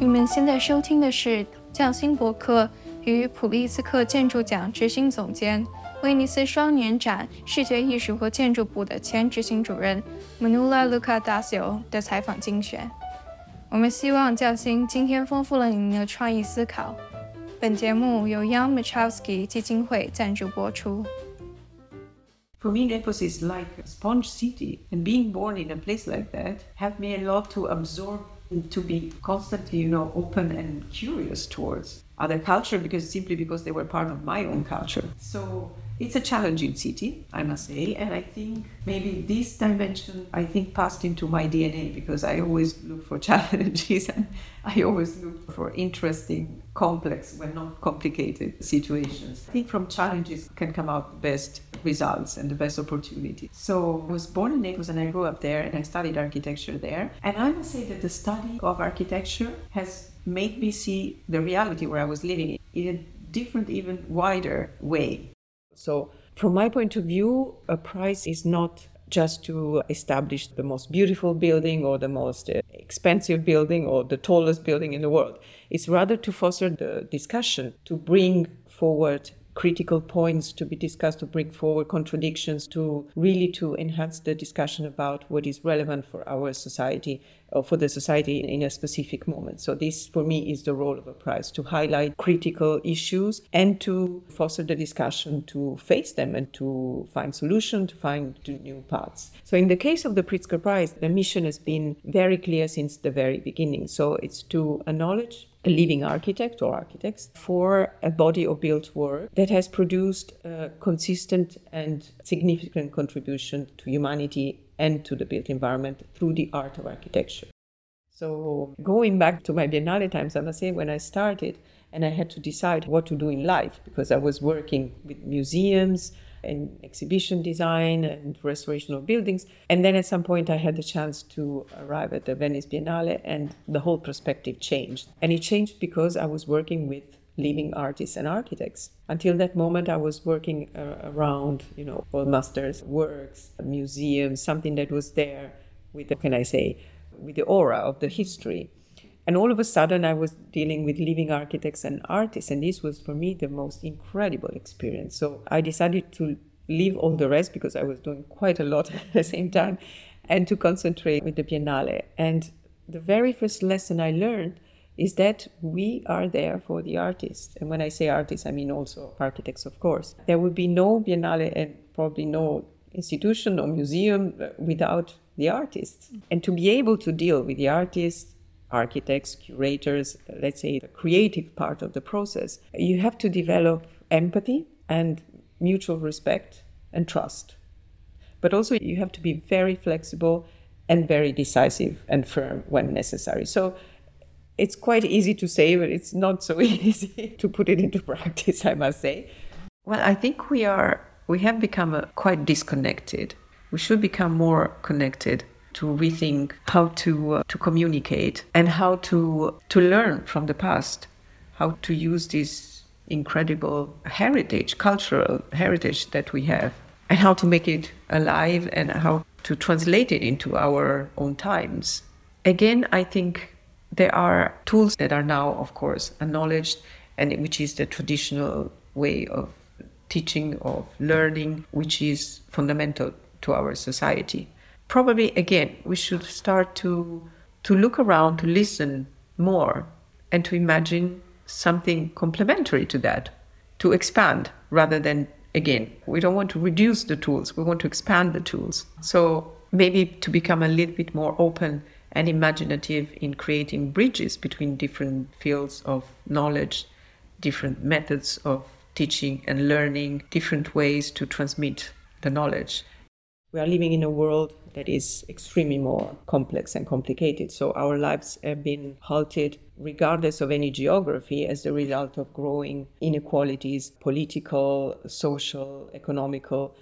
你们现在收听的是匠心博客与普利兹克建筑奖执行总监、威尼斯双年展视觉艺术和建筑部的前执行主任 Manuela Lucá-Dazio 的采访精选。我们希望匠心今天丰富了您的创意思考。本节目由 Young Machowski 基金会赞助播出。For me, Naples is like a sponge city, and being born in a place like that helped me a lot to absorb to be constantly, you know, open and curious towards other culture because simply because they were part of my own culture. So it's a challenging city, I must say, and I think maybe this dimension I think passed into my DNA because I always look for challenges and I always look for interesting, complex, when not complicated situations. I think from challenges can come out the best results and the best opportunities. So I was born in Naples and I grew up there and I studied architecture there. And I must say that the study of architecture has made me see the reality where I was living in a different, even wider way. So, from my point of view, a price is not just to establish the most beautiful building or the most uh, expensive building or the tallest building in the world. It's rather to foster the discussion, to bring forward critical points to be discussed to bring forward contradictions to really to enhance the discussion about what is relevant for our society or for the society in a specific moment. So this for me is the role of a prize to highlight critical issues and to foster the discussion to face them and to find solutions to find new paths. So in the case of the pritzker prize the mission has been very clear since the very beginning. So it's to acknowledge a living architect or architects for a body of built work that has produced a consistent and significant contribution to humanity and to the built environment through the art of architecture. So, going back to my Biennale times, I must say, when I started and I had to decide what to do in life because I was working with museums, in exhibition design and restoration of buildings. And then at some point, I had the chance to arrive at the Venice Biennale, and the whole perspective changed. And it changed because I was working with living artists and architects. Until that moment, I was working uh, around, you know, old masters' works, museums, something that was there with, can I say, with the aura of the history. And all of a sudden, I was dealing with living architects and artists, and this was for me the most incredible experience. So I decided to leave all the rest because I was doing quite a lot at the same time and to concentrate with the Biennale. And the very first lesson I learned is that we are there for the artists. And when I say artists, I mean also architects, of course. There would be no Biennale and probably no institution or museum without the artists. And to be able to deal with the artists, architects, curators, let's say the creative part of the process, you have to develop empathy and mutual respect and trust. But also, you have to be very flexible and very decisive and firm when necessary. So, it's quite easy to say, but it's not so easy to put it into practice, I must say. Well, I think we are we have become quite disconnected. We should become more connected to rethink how to uh, to communicate and how to to learn from the past, how to use this incredible heritage, cultural heritage that we have, and how to make it alive and how to translate it into our own times. Again, I think there are tools that are now, of course, acknowledged, and which is the traditional way of teaching, of learning, which is fundamental to our society probably again we should start to to look around to listen more and to imagine something complementary to that to expand rather than again we don't want to reduce the tools we want to expand the tools. So maybe to become a little bit more open and imaginative in creating bridges between different fields of knowledge different methods of teaching and learning different ways to transmit the knowledge we are living in a world that is extremely more complex and complicated. So our lives have been halted regardless of any geography as the result of growing inequalities, political, social, economical,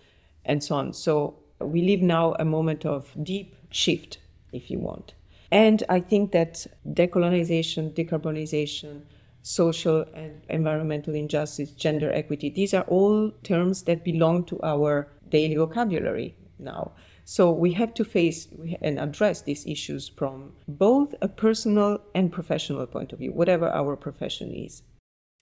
and so on. So we live now a moment of deep shift, if you want. And I think that decolonization, decarbonization, social and environmental injustice, gender equity, these are all terms that belong to our daily vocabulary now. So we have to face and address these issues from both a personal and professional point of view, whatever our profession is.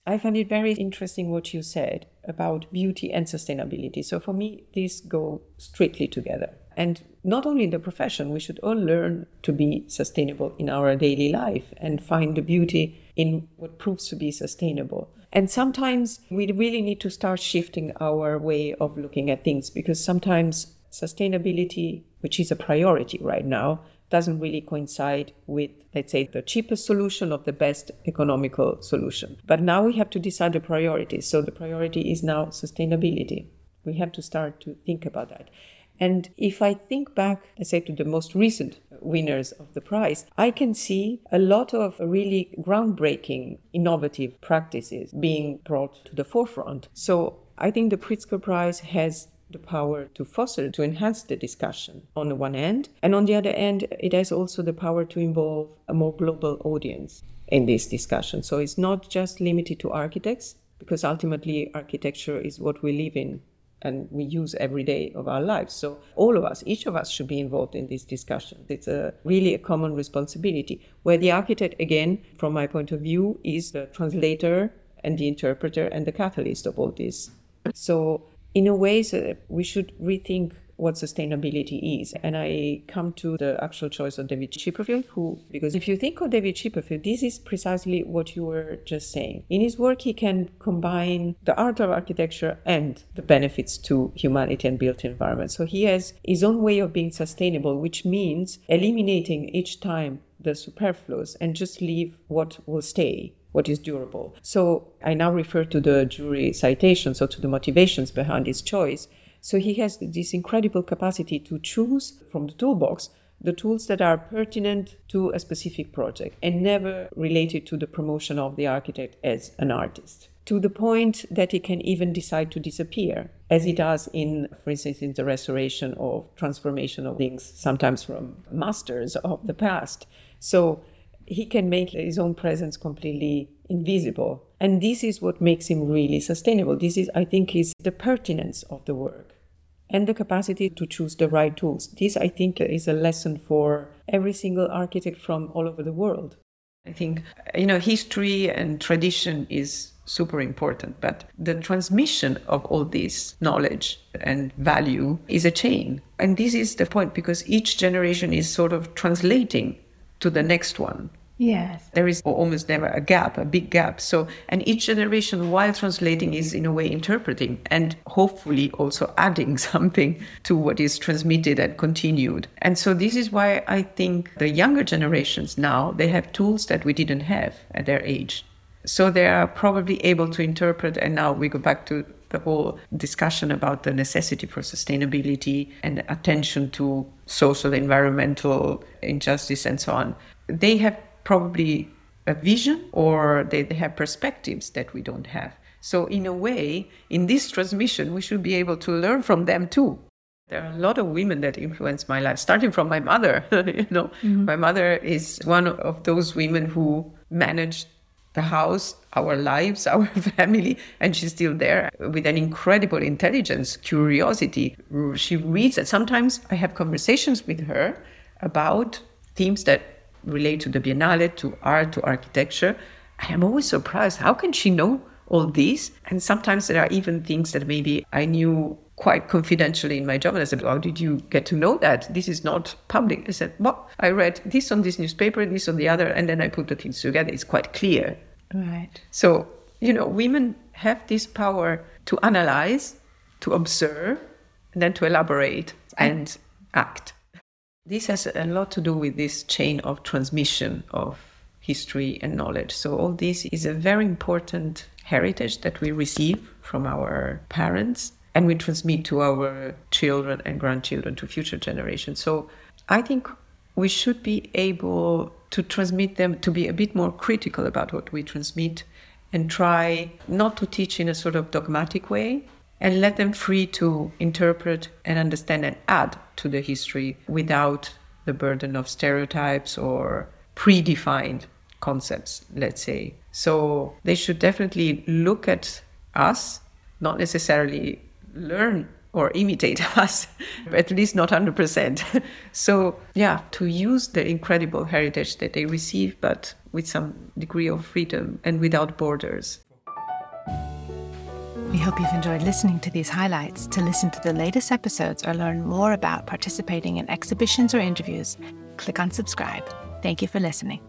I find it very interesting what you said about beauty and sustainability. So for me, these go strictly together. And not only in the profession, we should all learn to be sustainable in our daily life and find the beauty in what proves to be sustainable. And sometimes we really need to start shifting our way of looking at things because sometimes sustainability, which is a priority right now, doesn't really coincide with, let's say, the cheapest solution or the best economical solution. But now we have to decide the priorities. So the priority is now sustainability. We have to start to think about that. And if I think back, let's say, to the most recent winners of the prize, I can see a lot of really groundbreaking, innovative practices being brought to the forefront. So I think the Pritzker Prize has the power to foster, to enhance the discussion on the one end. And on the other end, it has also the power to involve a more global audience in this discussion. So it's not just limited to architects, because ultimately architecture is what we live in and we use every day of our lives. So all of us, each of us should be involved in this discussion. It's a really a common responsibility where the architect, again, from my point of view, is the translator and the interpreter and the catalyst of all this. So in a way, so we should rethink what sustainability is. And I come to the actual choice of David Chipperfield, who, because if you think of David Chipperfield, this is precisely what you were just saying. In his work, he can combine the art of architecture and the benefits to humanity and built environment. So he has his own way of being sustainable, which means eliminating each time the superfluous and just leave what will stay what is durable. So I now refer to the jury citation, so to the motivations behind his choice. So he has this incredible capacity to choose from the toolbox the tools that are pertinent to a specific project and never related to the promotion of the architect as an artist. To the point that he can even decide to disappear, as he does in, for instance, in the restoration or transformation of things, sometimes from masters of the past. So he can make his own presence completely invisible. And this is what makes him really sustainable. This is, I think, is the pertinence of the work and the capacity to choose the right tools. This, I think, is a lesson for every single architect from all over the world. I think, you know, history and tradition is super important, but the transmission of all this knowledge and value is a chain. And this is the point because each generation is sort of translating to the next one. Yes. There is almost never a gap, a big gap. So, and each generation, while translating, is in a way interpreting and hopefully also adding something to what is transmitted and continued. And so, this is why I think the younger generations now, they have tools that we didn't have at their age. So, they are probably able to interpret. And now we go back to the whole discussion about the necessity for sustainability and attention to social, environmental injustice, and so on. They have probably a vision or they, they have perspectives that we don't have. So, in a way, in this transmission, we should be able to learn from them too. There are a lot of women that influence my life, starting from my mother. you know, mm-hmm. my mother is one of those women who managed the house, our lives, our family, and she's still there with an incredible intelligence, curiosity. She reads, and sometimes I have conversations with her about themes that relate to the Biennale, to art, to architecture. I am always surprised. How can she know all these? And sometimes there are even things that maybe I knew quite confidentially in my job. And I said, How did you get to know that? This is not public. I said, Well, I read this on this newspaper, this on the other, and then I put the things together. It's quite clear. Right. So, you know, women have this power to analyze, to observe, and then to elaborate and act. This has a lot to do with this chain of transmission of history and knowledge. So, all this is a very important heritage that we receive from our parents and we transmit to our children and grandchildren, to future generations. So, I think we should be able to transmit them to be a bit more critical about what we transmit and try not to teach in a sort of dogmatic way and let them free to interpret and understand and add to the history without the burden of stereotypes or predefined concepts, let's say. So they should definitely look at us, not necessarily learn or imitate us, at least not 100%. so, yeah, to use the incredible heritage that they receive, but with some degree of freedom and without borders. We hope you've enjoyed listening to these highlights. To listen to the latest episodes or learn more about participating in exhibitions or interviews, click on subscribe. Thank you for listening.